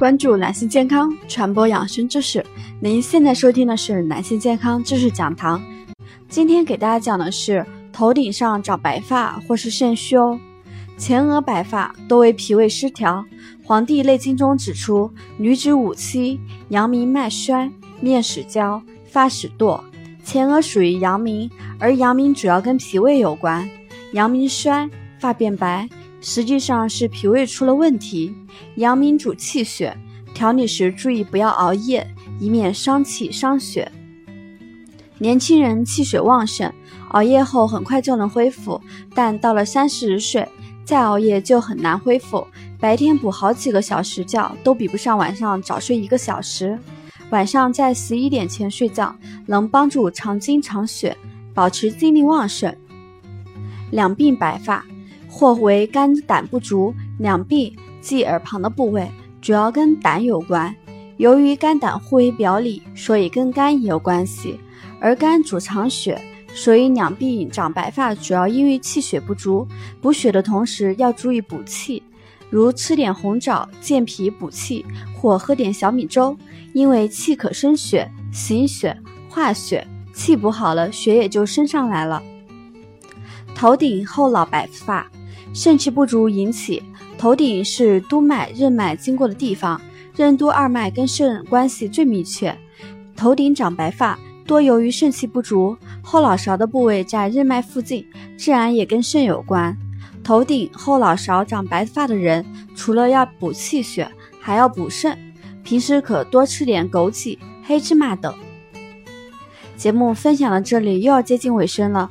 关注男性健康，传播养生知识。您现在收听的是男性健康知识讲堂。今天给大家讲的是头顶上长白发或是肾虚哦。前额白发多为脾胃失调。《黄帝内经》中指出，女子五七，阳明脉衰，面始焦，发始堕。前额属于阳明，而阳明主要跟脾胃有关。阳明衰，发变白。实际上是脾胃出了问题。阳明主气血，调理时注意不要熬夜，以免伤气伤血。年轻人气血旺盛，熬夜后很快就能恢复，但到了三四十岁，再熬夜就很难恢复。白天补好几个小时觉，都比不上晚上早睡一个小时。晚上在十一点前睡觉，能帮助藏精藏血，保持精力旺盛。两鬓白发。或为肝胆不足，两臂即耳旁的部位，主要跟胆有关。由于肝胆互为表里，所以跟肝也有关系。而肝主藏血，所以两臂长白发，主要因为气血不足。补血的同时要注意补气，如吃点红枣健脾补气，或喝点小米粥，因为气可生血、行血、化血，气补好了，血也就升上来了。头顶后老白发。肾气不足引起，头顶是督脉、任脉经过的地方，任督二脉跟肾关系最密切。头顶长白发，多由于肾气不足。后脑勺的部位在任脉附近，自然也跟肾有关。头顶后脑勺长白发的人，除了要补气血，还要补肾。平时可多吃点枸杞、黑芝麻等。节目分享到这里，又要接近尾声了。